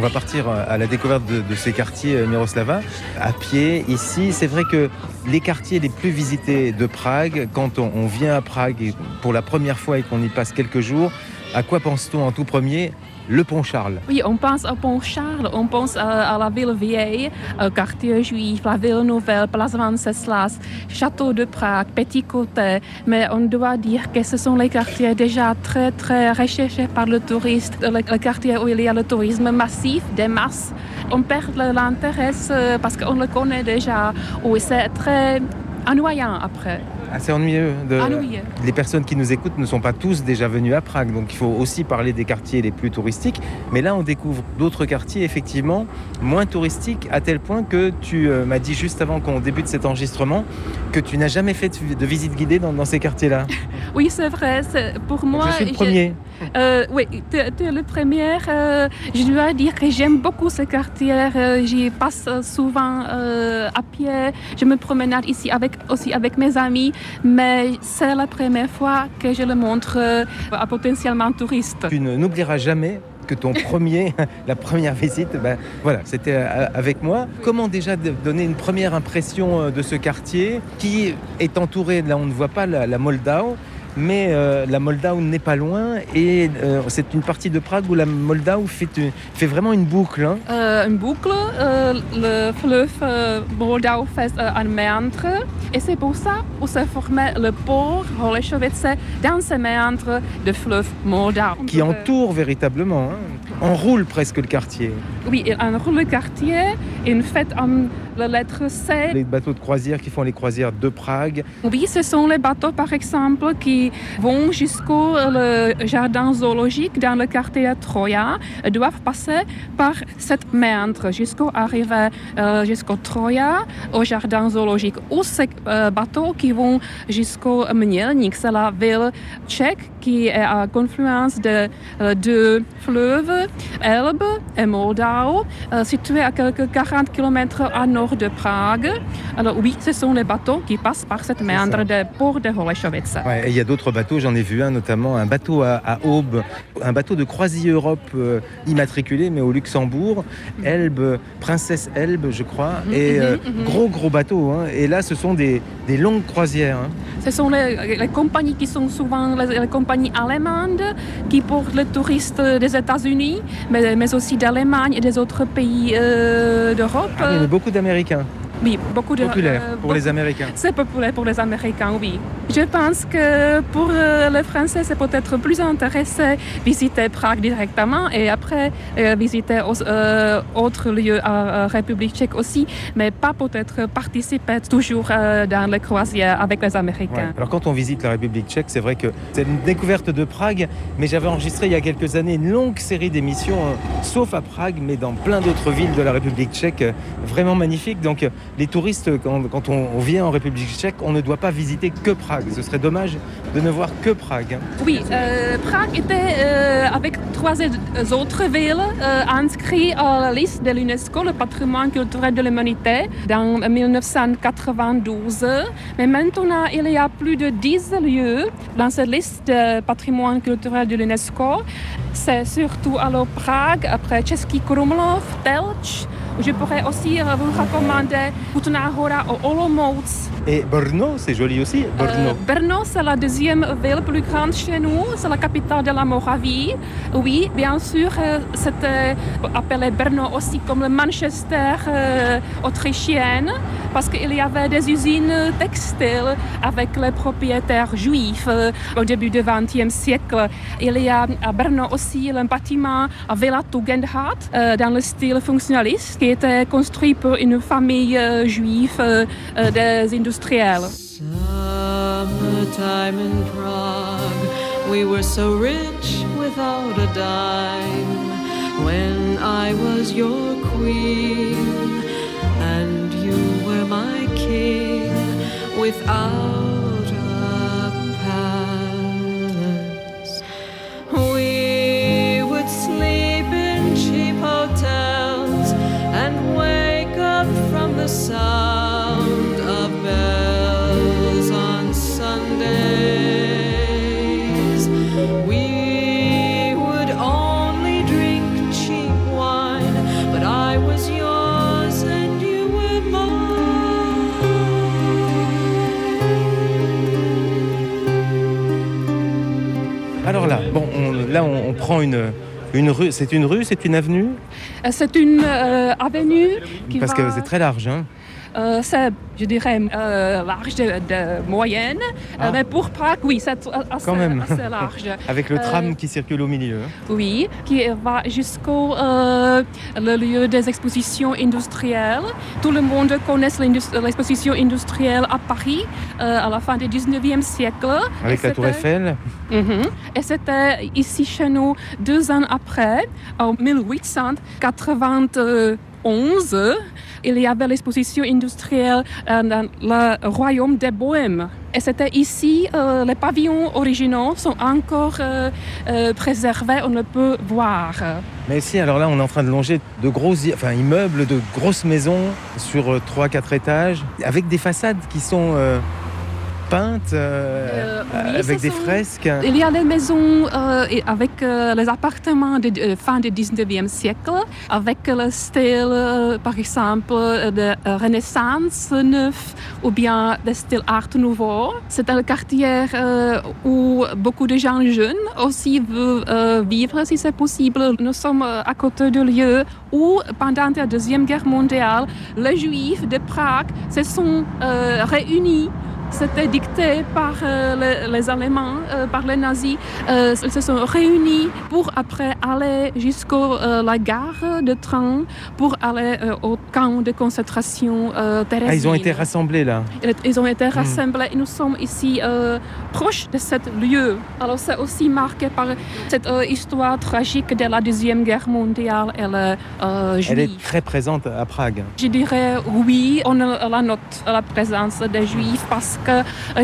On va partir à la découverte de, ces quartiers Miroslava à pied. Ici, c'est vrai que les quartiers les plus visités de Prague, quand on vient à Prague pour la première fois et qu'on y passe quelques jours, à quoi pense-t-on en tout premier? Le pont Charles. Oui, on pense au pont Charles, on pense à, la ville vieille, au quartier juif, la ville nouvelle, Place Venceslas, Château de Prague, Petit Côté. Mais on doit dire que ce sont les quartiers déjà très, très recherchés par le touriste, le, le quartier où il y a le tourisme massif, des masses. On perd l'intérêt euh, parce qu'on le connaît déjà, oui, c'est très ennuyant après. Assez ennuyeux. De... Ennuyeux. Les personnes qui nous écoutent ne sont pas tous déjà venus à Prague, donc il faut aussi parler des quartiers les plus touristiques. Mais là, on découvre d'autres quartiers, effectivement, moins touristiques, à tel point que tu euh, m'as dit juste avant qu'on débute cet enregistrement que tu n'as jamais fait de, visite guidée dans, dans ces quartiers-là. <laughs> Oui, c'est vrai. Pour moi, Je suis le premier. Euh, oui, tu, es le premier. euh, je dois dire que j'aime beaucoup ce quartier. J'y passe souvent à pied. Je me promène ici avec, aussi avec mes amis. Mais c'est la première fois que je le montre euh, à potentiellement touristes. Tu n'oublieras jamais que ton <laughs> premier, la première visite, ben, voilà, c'était euh, avec moi. Comment déjà donner une première impression euh, de ce quartier qui est entouré, là on ne voit pas la, la Moldau, mais euh, la Moldau n'est pas loin et euh, c'est une partie de Prague où la Moldau fait, fait vraiment une boucle. hein. Euh, une boucle, euh, le fleuve euh, Moldau fait euh, un méandre. Et c'est pour ça où se formait le port Holešovice dans ce méandre de fleuve Moldau. qui entoure véritablement, hein. enroule presque le quartier. Oui, il enroule le quartier, il fait um, la lettre C. Les bateaux de croisière qui font les croisières de Prague, Oui, ce sont les bateaux, par exemple, qui vont jusqu'au euh, jardin zoologique dans le quartier Troya, Ils doivent passer par cette méandre jusqu'au arriver euh, jusqu'au Troya, au jardin zoologique. Ou ces euh, bateaux qui vont jusqu'au Mělník, c'est la ville tchèque qui est à confluence de euh, deux fleuves, Elbe et Moldau, situés à quelques 40 km à nord de Prague. Alors oui, ce sont les bateaux qui passent par cette méandre de port de Holešovice. Ouais, il y a d'autres bateaux, j'en ai vu un notamment, un bateau à, à Aube, un bateau de Croisier Europe euh, immatriculé, mais au Luxembourg, Elbe, Princesse Elbe, je crois, Mhm, et mhm, euh, mhm. gros gros bateaux. hein. Et là, ce sont des, des longues croisières. hein. Ce sont les, les compagnies qui sont souvent les, les compagnies allemandes qui portent les touristes des États-Unis, mais, mais aussi d'Allemagne et des autres pays euh, d'Europe. Ah beaucoup d'Américains, américain. Oui, beaucoup de populaires euh, pour les Américains. C'est populaire pour les Américains, oui. Je pense que pour euh, les Français, c'est peut-être plus intéressant visiter Prague directement et après euh, visiter aux- autres lieux à République tchèque aussi, mais pas peut-être participer toujours dans les croisières avec les Américains. Ouais. Alors quand on visite la République tchèque, c'est vrai que c'est une découverte de Prague, mais j'avais enregistré il y a quelques années une longue série d'émissions, sauf à Prague, mais dans plein d'autres villes de la République tchèque, vraiment magnifiques. Donc les touristes, quand, on, vient en République tchèque, on ne doit pas visiter que Prague. Ce serait dommage de ne voir que Prague. Oui, euh, Prague était euh, avec trois autres villes euh, inscrites à la liste de l'UNESCO, le patrimoine culturel de l'humanité, dans 1992. Mais maintenant, il y a plus de 10 lieux dans cette liste de patrimoine culturel de l'UNESCO. C'est surtout alors Prague, après Český Krumlov, Telč. Je pourrais aussi euh, vous recommander Kutná Hora au Olomouc, Et Brno, c'est joli aussi, Brno. euh, Brno, c'est la deuxième ville plus grande chez nous, c'est la capitale de la Moravie. Oui, bien sûr, euh, c'était appelé Brno aussi comme le Manchester euh, autrichien, parce qu'il y avait des usines textiles avec les propriétaires juifs au début du XXe siècle. Il y a à Brno aussi un bâtiment à Villa Tugendhat euh, dans le style fonctionnaliste qui était construit pour une famille euh, juive euh, euh, des industriels. Summertime in Prague, we were so rich without a dime. When I was your queen, and you were my king, without Alors là, bon, on- là on, on prend une, Une rue, c'est une rue, c'est une avenue? Euh, C'est une euh, avenue qui Parce va... que c'est très large. Hein. Euh, c'est, je dirais, euh, large de, de moyenne. Ah. Euh, mais pour Prague, oui, c'est assez, Quand même. assez large. <laughs> Avec le Euh, tram qui circule au milieu. Oui, qui va jusqu'au euh, le lieu des expositions industrielles. Tout le monde connaît l'exposition industrielle à Paris euh, à la fin du 19e siècle. Avec Et la tour Eiffel. Mhm. Et c'était ici chez nous deux ans après, en 1891. Il y avait l'exposition industrielle euh, dans le royaume des Bohèmes. Et c'était ici, euh, les pavillons originaux sont encore euh, préservés, on le peut voir. Mais ici, alors là, on est en train de longer de gros immeubles, de grosses maisons sur 3-4 étages, avec des façades qui sont euh, peintes, euh, oui, avec des sont- fresques. Il y a des maisons euh, avec euh, les appartements de euh, fin du 19e siècle, avec le style, euh, par exemple, euh, de euh, Renaissance neuf ou bien de style Art Nouveau. C'est un quartier euh, où beaucoup de gens jeunes aussi veulent euh, vivre si c'est possible. Nous sommes euh, à côté de lieux où, pendant la Deuxième Guerre mondiale, les Juifs de Prague se sont euh, réunis c'était dicté par euh, les, les Allemands, euh, par les nazis. Euh, ils se sont réunis pour après aller jusqu'à la gare de train pour aller au camp de concentration Ah, ils ont été rassemblés là. Ils- ont été Hmm. rassemblés et nous sommes ici proches de ce lieu. Alors c'est aussi marqué par cette histoire tragique de la Deuxième Guerre mondiale Elle juif. est très présente à Prague. Je dirais oui, on la note la présence des Juifs parce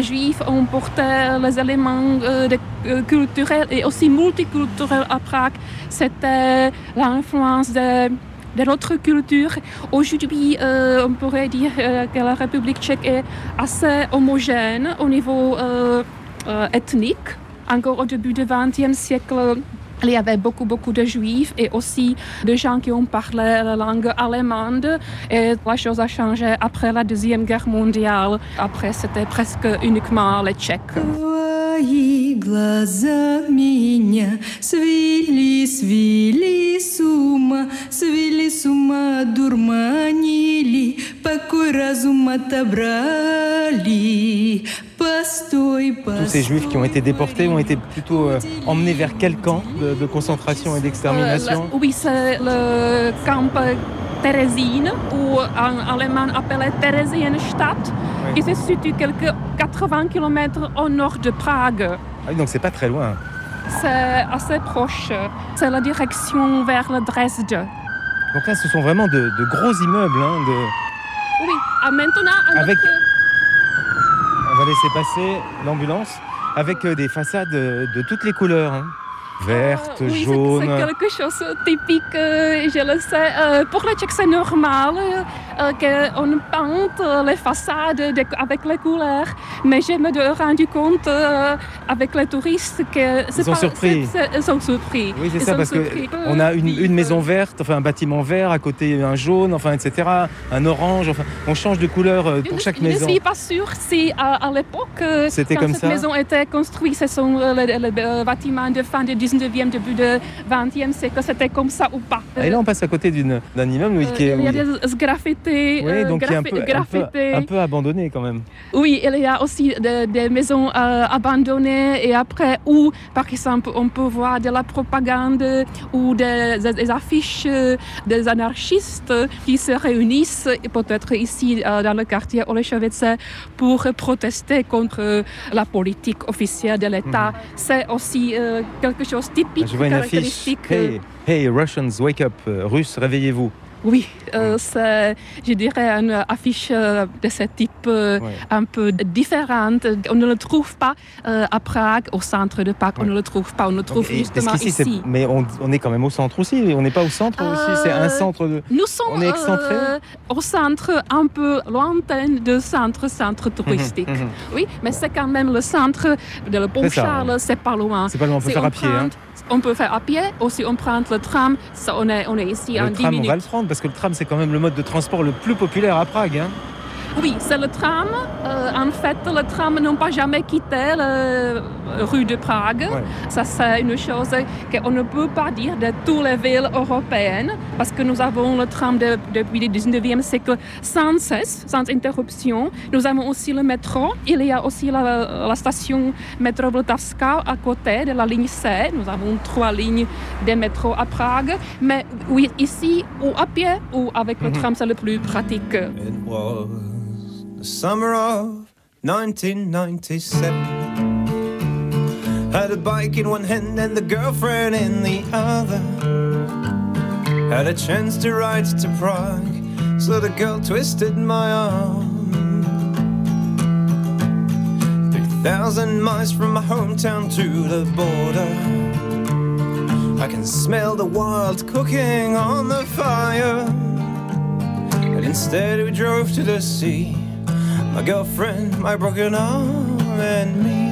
Juifs ont porté les éléments euh, euh, culturels et aussi multiculturels à Prague. C'était l'influence de de notre culture. Aujourd'hui, euh, on pourrait dire euh, que la République tchèque est assez homogène au niveau euh, euh, ethnique. Encore au début du XXe siècle, il y avait beaucoup, beaucoup de juifs et aussi de gens qui ont parlé la langue allemande. Et la chose a changé après la Deuxième Guerre mondiale. Après, c'était presque uniquement les Tchèques. Tous ces juifs qui ont été déportés ont été plutôt euh, emmenés vers quel camp de, concentration et d'extermination euh, Oui, c'est le camp euh, Theresienstadt, ou en allemand appelé Theresienstadt, oui. qui se situe quelques 80 km au nord de Prague. Ah oui, donc c'est pas très loin. C'est assez proche. C'est la direction vers le Dresde. Donc là, ce sont vraiment de, gros immeubles. Hein, oui, ah, maintenant... Avec va laisser passer l'ambulance avec euh, des façades euh, de toutes les couleurs. hein. Vertes, Oui, c'est- quelque chose de typique, euh, je le sais. Euh, pour les Tchèques, c'est normal euh, qu'on peinte les façades de- avec les couleurs. Mais je me suis rendu compte avec les touristes que c'est sont pas- surpris. Ils sont surpris. Oui, c'est ça, parce qu'on a une, une maison verte, enfin un bâtiment vert, à côté un jaune, enfin etc. Un orange, enfin on change de couleur pour chaque Je ne maison. suis pas sûre si à, à l'époque, quand comme cette ça maison était construite, ce sont les, les, bâtiments de fin du 19e, début du 20e siècle, c'était comme ça ou pas. Et là on passe à côté d'une- d'un immeuble oui, qui est, il y a des graffitis, oui, euh, donc un peu, un, peu, graffitis. un peu abandonné quand même. Oui, il y a aussi de- des maisons euh, abandonnées et après où, par exemple, on peut voir de la propagande ou des, affiches euh, des anarchistes qui se réunissent, peut-être ici dans le quartier Oleshovice, pour protester contre la politique officielle de l'État. C'est aussi euh, quelque chose typique. Je vois une affiche. caractéristique. Hey, hey Russians, wake up, euh, Russes, réveillez-vous. Oui, euh, c'est, je dirais, une affiche euh, de ce type euh, un peu différente. On ne le trouve pas euh, à Prague, au centre de Prague. On ne le trouve pas. On le trouve justement c'est- ici. mais on, on est quand même au centre aussi. On n'est pas au centre aussi. C'est un Euh, centre de. Nous sommes On est excentré. euh, au centre un peu lointain de centre, centre touristique. mhm. Oui, mais c'est quand même le centre de le C'est ça, Pont-Charles, c'est pas loin. C'est pas loin, on peut faire à pied, hein. On peut faire à pied, aussi on prend le tram, ça, on, est, on est ici en Le 10 tram, on minutes. va le prendre parce que le tram, c'est quand même le mode de transport le plus populaire à Prague. hein. Oui, c'est le tram. Euh, en fait, le tram n'a pas jamais quitté la rue de Prague. Ça, c'est une chose qu'on ne peut pas dire de toutes les villes européennes, parce que nous avons le tram de- depuis le 19e siècle sans cesse, sans interruption. Nous avons aussi le métro. Il y a aussi la, la station métro Vltavská à côté de la ligne C. Nous avons trois lignes de métro à Prague. Mais oui, ici, ou à pied, ou avec le tram, c'est le plus pratique. Summer of 1997. Had a bike in one hand and the girlfriend in the other. Had a chance to ride to Prague, so the girl twisted my arm. 3,000 miles from my hometown to the border. I can smell the wild cooking on the fire. But instead we drove to the sea. My girlfriend, my broken arm, and me.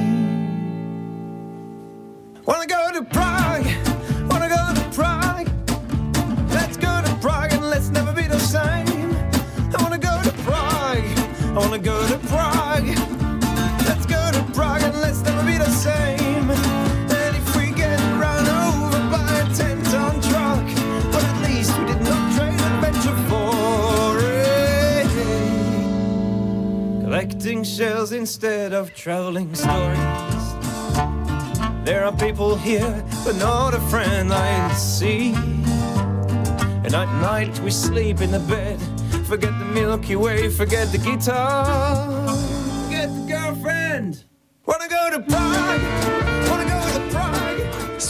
Of traveling stories. There are people here, but not a friend I see. And at night we sleep in the bed. Forget the Milky Way, forget the guitar, forget the girlfriend.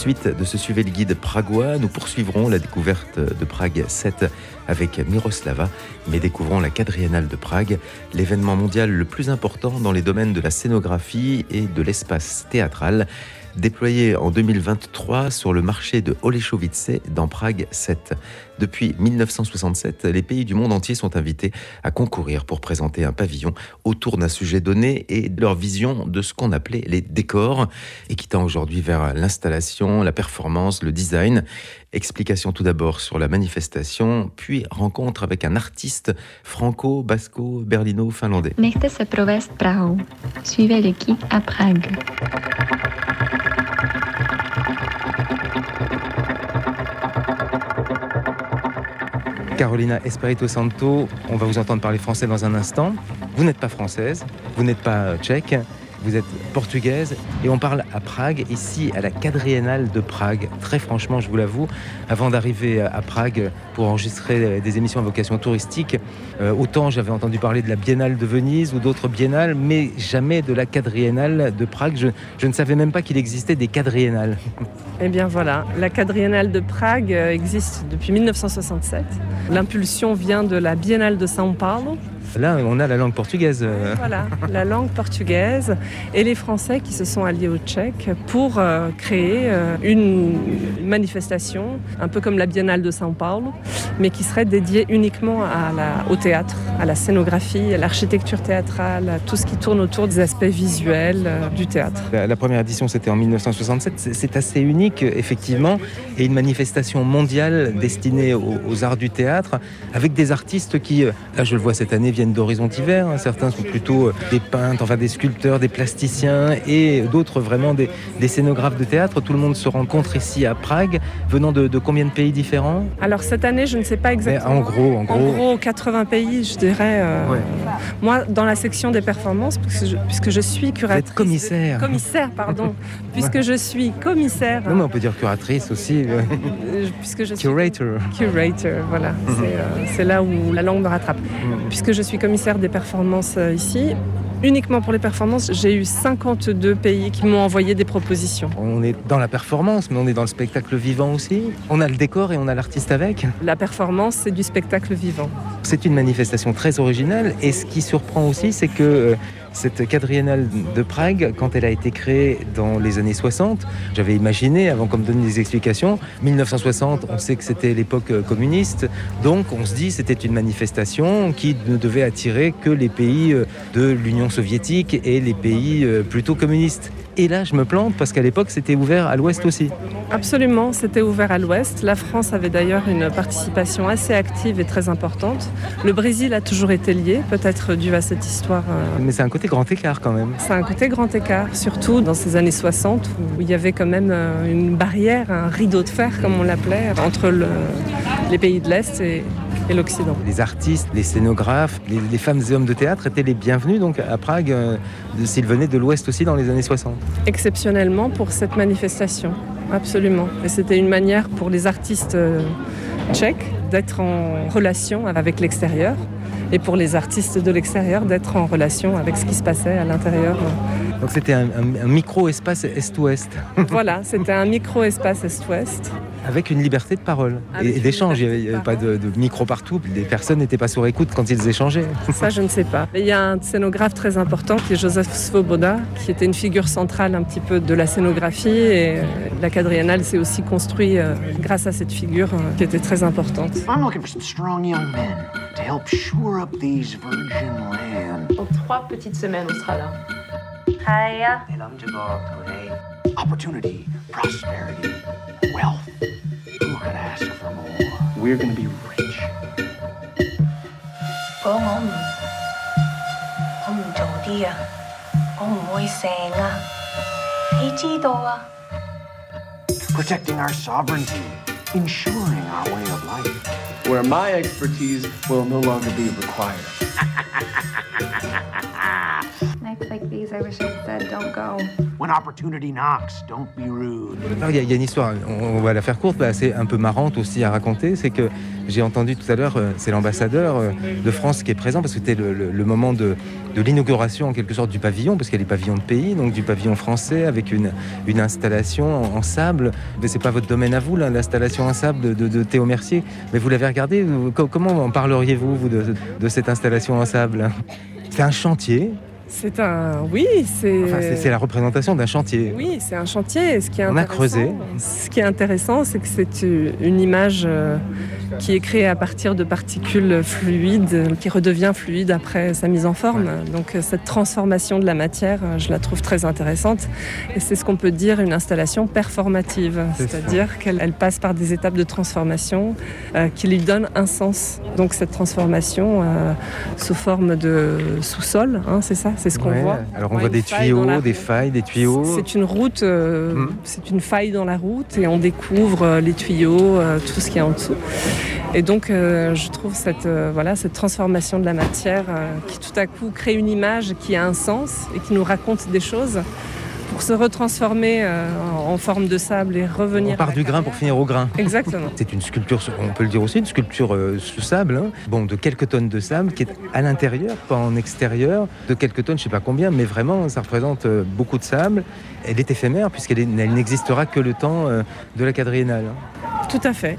Suite de ce Suivez le guide pragois, nous poursuivrons la découverte de Prague 7 avec Miroslava, mais découvrons la quadriennale de Prague, l'événement mondial le plus important dans les domaines de la scénographie et de l'espace théâtral, déployé en 2023 sur le marché de Oleszowice dans Prague 7. Depuis 1967, les pays du monde entier sont invités à concourir pour présenter un pavillon autour d'un sujet donné et leur vision de ce qu'on appelait les décors, et qui tend aujourd'hui vers l'installation, la performance, le design. Explication tout d'abord sur la manifestation, puis rencontre avec un artiste franco-basco-berlino-finlandais. Se. Suivez le guide à Prague. Carolina Espirito Santo, on va vous entendre parler français dans un instant. Vous n'êtes pas française, vous n'êtes pas euh, tchèque, vous êtes portugaise et on parle à Prague, ici à la quadriennale de Prague. Très franchement, je vous l'avoue, avant d'arriver à Prague pour enregistrer des émissions à vocation touristique, euh, autant j'avais entendu parler de la Biennale de Venise ou d'autres biennales, mais jamais de la quadriennale de Prague. Je, ne savais même pas qu'il existait des quadriennales. <laughs> Eh bien voilà, la quadriennale de Prague euh, existe depuis 1967. L'impulsion vient de la Biennale de São Paulo. Là, on a la langue portugaise. Voilà, la langue portugaise et les Français qui se sont alliés aux Tchèques pour euh, créer euh, une manifestation, un peu comme la Biennale de São Paulo, mais qui serait dédiée uniquement à la- au théâtre, à la scénographie, à l'architecture théâtrale, à tout ce qui tourne autour des aspects visuels euh, du théâtre. La, la première édition, c'était en 1967. C'est- assez unique, effectivement, et une manifestation mondiale destinée aux, aux arts du théâtre, avec des artistes qui, là je le vois cette année, viennent d'horizons divers. hein. Certains sont plutôt euh, des peintres, enfin des sculpteurs, des plasticiens, et d'autres vraiment des, des scénographes de théâtre. Tout le monde se rencontre ici à Prague, venant de, de combien de pays différents? Alors cette année, je ne sais pas exactement. en gros, en gros. 80 pays, je dirais. euh, Ouais. Moi, dans la section des performances, puisque je, puisque je suis curatrice. commissaire. Commissaire, pardon. <laughs> puisque je suis commissaire. Non, mais on peut dire curatrice aussi. euh, puisque je suis Curator. curator, voilà. Mhm. C'est, euh, C'est là où la langue me rattrape. Puisque je suis commissaire des performances euh, ici, uniquement pour les performances, j'ai eu 52 pays qui m'ont envoyé des propositions. On est dans la performance, mais on est dans le spectacle vivant aussi. On a le décor et on a l'artiste avec. La performance, c'est du spectacle vivant. C'est une manifestation très originale et ce qui surprend aussi, c'est que euh, Cette quadriennale de Prague, quand elle a été créée dans les années 60, j'avais imaginé, avant qu'on me donne des explications, 1960, on sait que c'était l'époque euh, communiste, donc on se dit c'était une manifestation qui ne devait attirer que les pays euh, de l'Union soviétique et les pays euh, plutôt communistes. Et là, je me plante parce qu'à l'époque, c'était ouvert à l'ouest aussi. Absolument, c'était ouvert à l'ouest. La France avait d'ailleurs une participation assez active et très importante. Le Brésil a toujours été lié, peut-être dû à cette histoire. euh, Mais c'est un côté grand écart quand même. C'est un côté grand écart, surtout dans ces années 60 où il y avait quand même euh, une barrière, un rideau de fer comme on l'appelait, entre le- les pays de l'Est et, et l'Occident. Les artistes, les scénographes, les, les femmes et hommes de théâtre étaient les bienvenus donc à Prague euh, s'ils venaient de l'ouest aussi dans les années 60. Exceptionnellement pour cette manifestation, absolument. Et c'était une manière pour les artistes euh, tchèques d'être en relation avec l'extérieur et pour les artistes de l'extérieur d'être en relation avec ce qui se passait à l'intérieur. Donc c'était un, un- un micro-espace est-ouest. <laughs> voilà, c'était un micro-espace est-ouest. Avec une liberté de parole Avec et, d'échange. Il n'y avait, pas de, de micro partout. Les personnes n'étaient pas sur écoute quand ils échangeaient. <laughs> Ça, je ne sais pas. Il y a un scénographe très important qui est Joseph Svoboda, qui était une figure centrale un petit peu de la scénographie. Et euh, la quadriennale s'est aussi construite euh, grâce à cette figure euh, qui était très importante. I'm looking for some strong young men to help shore up these virgin lands. En trois petites semaines, on sera là. Hiya. Opportunity, prosperity, wealth. Who could ask for more? We're gonna be rich. 如果我唔我唔做啲啊，我唔会成啊，你知道啊？ Protecting our sovereignty, ensuring our way of life. where my expertise will no longer be required. <laughs> Nights like these, I wish I'd said don't go. When opportunity knocks, don't be rude. Alors, Il y, a- il y a une histoire, on, on va la faire courte, mais assez un peu marrante aussi à raconter. C'est que j'ai entendu tout à l'heure, euh, c'est l'ambassadeur euh, de France qui est présent parce que c'était le, le- le moment de, de l'inauguration en quelque sorte du pavillon, parce qu'il y a les pavillons de pays, donc du pavillon français avec une, une installation en, en sable. Mais c'est pas votre domaine à vous, là, l'installation en sable de, de- de Théo Mercier. Mais vous l'avez regardé, vous- comment en parleriez-vous vous, de, de cette installation en sable? C'est un chantier. C'est un. Oui, c'est. Enfin, c'est c'est la représentation d'un chantier. Oui, c'est un chantier. Et Ce qui est On a creusé. Ce qui est intéressant, c'est que c'est une image euh, qui est créée à partir de particules fluides, qui redevient fluide après sa mise en forme. Donc euh, cette transformation de la matière, euh, je la trouve très intéressante. Et c'est ce qu'on peut dire une installation performative, c'est-à-dire qu'elle elle passe par des étapes de transformation euh, qui lui donnent un sens. Donc cette transformation euh, sous forme de sous-sol, hein, c'est ça, c'est ce qu'on Ouais. voit. Alors on voit une des tuyaux, des route. failles, des tuyaux. C'est une route, euh, c'est une faille dans la route et on découvre euh, les tuyaux, euh, tout ce qu'il y a en dessous. Et donc euh, je trouve cette, euh, voilà, cette transformation de la matière euh, qui tout à coup crée une image qui a un sens et qui nous raconte des choses pour se retransformer euh, en forme de sable et revenir. On part du grain pour finir au grain. Exactement. C'est une sculpture, on peut le dire aussi, une sculpture euh, sous sable, hein. bon, de quelques tonnes de sable qui est à l'intérieur, pas en extérieur, de quelques tonnes, je sais pas combien, mais vraiment, ça représente euh, beaucoup de sable. Elle est éphémère puisqu'elle elle n'existera que le temps de la quadriennale. hein. Tout à fait.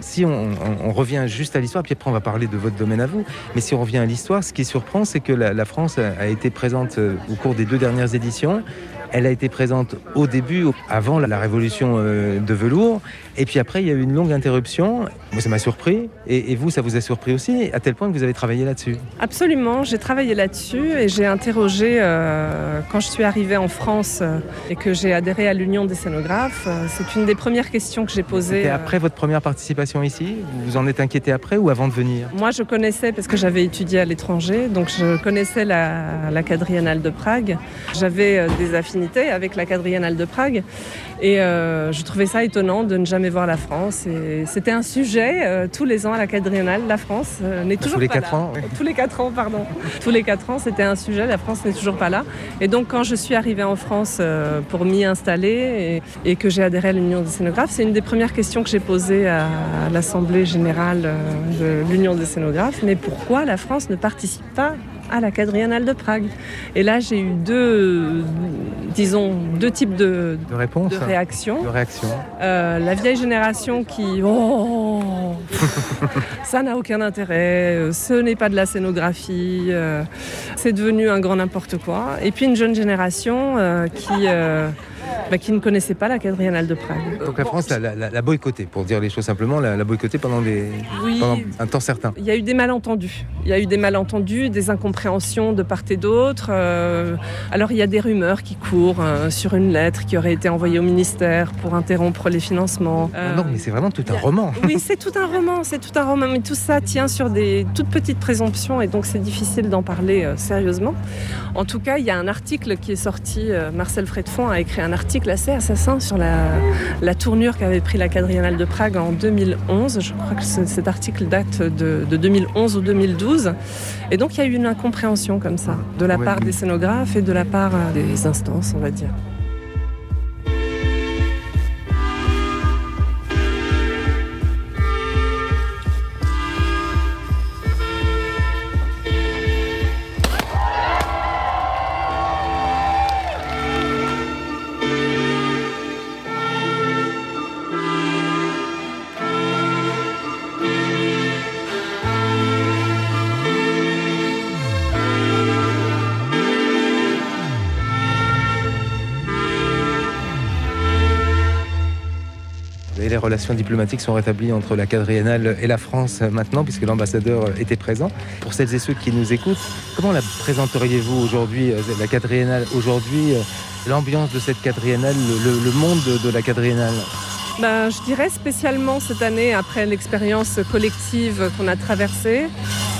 Si on, on- on revient juste à l'histoire, puis après on va parler de votre domaine à vous, mais si on revient à l'histoire, ce qui surprend, c'est que la, la France a, a été présente au cours des deux dernières éditions. Elle a été présente au début, avant la, la révolution euh, de velours, et puis après il y a eu une longue interruption. Moi ça m'a surpris, et, et vous ça vous a surpris aussi, à tel point que vous avez travaillé là-dessus. Absolument, j'ai travaillé là-dessus et j'ai interrogé euh, quand je suis arrivée en France euh, et que j'ai adhéré à l'Union des scénographes. euh, c'est une des premières questions que j'ai posées. Euh, après votre première participation ici Vous vous en êtes inquiété après ou avant de venir Moi, je connaissais, parce que j'avais étudié à l'étranger, donc je connaissais la, la quadriennale de Prague. J'avais des affinités avec la quadriennale de Prague. Et euh, je trouvais ça étonnant de ne jamais voir la France. Et c'était un sujet euh, tous les ans à la quadriennale. La France euh, n'est toujours Tous les pas quatre là. ans, oui. Tous les quatre ans, pardon. Tous les quatre ans, c'était un sujet. La France n'est toujours pas là. Et donc, quand je suis arrivée en France euh, pour m'y installer et, et que j'ai adhéré à l'Union des scénographes, c'est une des premières questions que j'ai posées à, l'Assemblée générale de l'Union des scénographes. Mais pourquoi la France ne participe pas à la quadriennale de Prague Et là, j'ai eu deux, disons, deux types de, De de réactions. De réaction. Euh, la vieille génération qui oh <laughs> ça n'a aucun intérêt, euh, ce n'est pas de la scénographie, euh, c'est devenu un grand n'importe quoi. Et puis une jeune génération euh, qui, bah, qui ne connaissait pas la quadriennale de Prague. Donc la France l'a, l'a- l'a boycottée, pour dire les choses simplement, l'a, l'a boycottée pendant, des, Oui. pendant un temps certain. Il y a eu des malentendus. Il y a eu des malentendus, des incompréhensions de part et d'autre. Euh, alors il y a des rumeurs qui courent euh, sur une lettre qui aurait été envoyée au ministère pour interrompre les financements. Euh, non, mais c'est vraiment tout un roman. Oui, c'est tout un roman, c'est tout un roman, mais tout ça tient sur des toutes petites présomptions et donc c'est difficile d'en parler euh, sérieusement. En tout cas, il y a un article qui est sorti, euh, Marcel Fredfond a écrit un article assez assassin sur la, la tournure qu'avait pris la quadriennale de Prague en 2011. Je crois que ce- cet article date de, de 2011 ou 2012. Et donc il y a eu une incompréhension comme ça, de la Ouais. part des scénographes et de la part euh, des instances, on va dire. Les relations diplomatiques sont rétablies entre la quadriennale et la France maintenant, puisque l'ambassadeur était présent. Pour celles et ceux qui nous écoutent, comment la présenteriez-vous aujourd'hui, euh, la quadriennale aujourd'hui, euh, l'ambiance de cette quadriennale, le, monde de, la quadriennale? Ben, je dirais spécialement cette année, après l'expérience collective qu'on a traversée,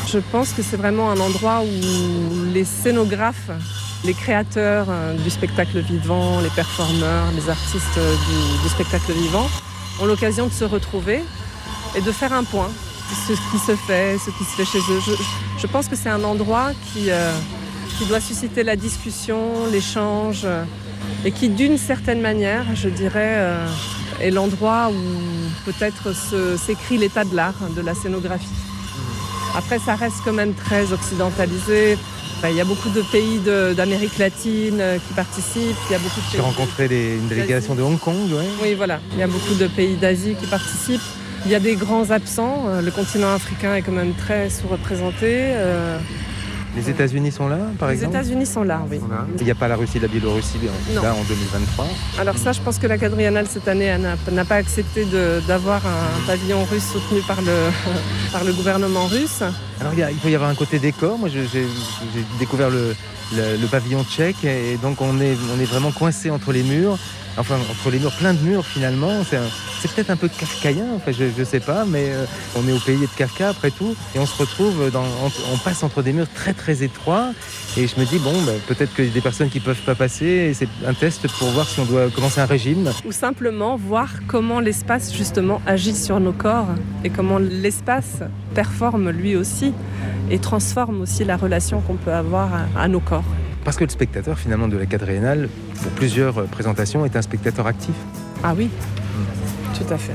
je pense que c'est vraiment un endroit où les scénographes, les créateurs euh, du spectacle vivant, les performeurs, les artistes du spectacle vivant, ont l'occasion de se retrouver et de faire un point ce qui se fait, ce qui se fait chez eux. Je, pense que c'est un endroit qui, euh, doit susciter la discussion, l'échange, euh, et qui, d'une certaine manière, je dirais, euh, est l'endroit où peut-être s'écrit l'état de l'art, de la scénographie. Après, ça reste quand même très occidentalisé. Il y a beaucoup de pays d'Amérique latine euh, qui participent. Il y a beaucoup de J'ai rencontré des- une délégation de Hong Kong, ouais. oui, voilà. Il y a beaucoup de pays d'Asie qui participent. Il y a des grands absents. Euh, Le continent africain est quand même très sous-représenté. Euh, Les États-Unis sont là, par les exemple États-Unis sont là, oui. Il n'y a pas la Russie la Biélorussie Non. là en 2023. Alors ça, je pense que la quadriennale cette année n'a pas accepté d'avoir un pavillon russe soutenu par le, <laughs> par le gouvernement russe. Alors il, peut y avoir un côté décor. Moi, j'ai découvert le, pavillon tchèque et donc on est, vraiment coincé entre les murs. Enfin, entre les murs, plein de murs finalement. C'est peut-être un peu kafkaïen, enfin, je ne sais pas, mais euh, on est au pays de Kafka après tout. Et on se retrouve, on, passe entre des murs très très étroits. Et je me dis, bon, bah, peut-être qu'il y a des personnes qui ne peuvent pas passer. C'est un test pour voir si on doit commencer un régime. Ou simplement voir comment l'espace justement agit sur nos corps et comment l'espace performe lui aussi et transforme aussi la relation qu'on peut avoir à, à nos corps. Parce que le spectateur finalement de la quadriennale, pour plusieurs euh, présentations, est un spectateur actif. Ah oui, tout à fait.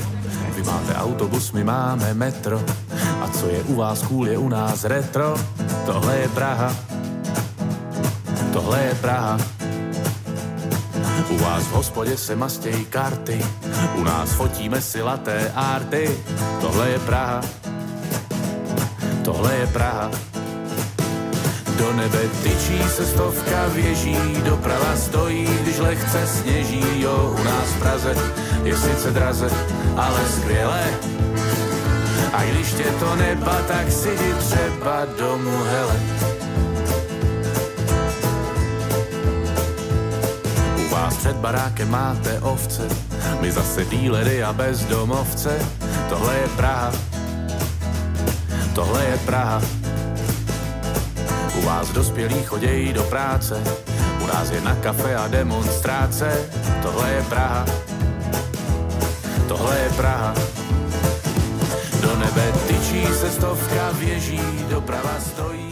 Vy máte autobus, my máme metro. A co je u vás cool, je u nás retro? Tohle je Praha. Tohle je Praha. U vás v hospodě se mastějí karty. U nás fotíme si laté arty. Tohle je Praha. Tohle je Praha. Do nebe tyčí se stovka věží, doprava stojí, když lehce sněží, jo, u nás v Praze je sice draze, ale skvělé. A když tě to neba, tak si jdi třeba domů, hele. U vás před barákem máte ovce, my zase dílery a bezdomovce. Tohle je Praha, tohle je Praha. U vás dospělí chodějí do práce, u nás je na kafe a demonstráce. Tohle je Praha, tohle je Praha. Do nebe tyčí se stovka věží, doprava stojí.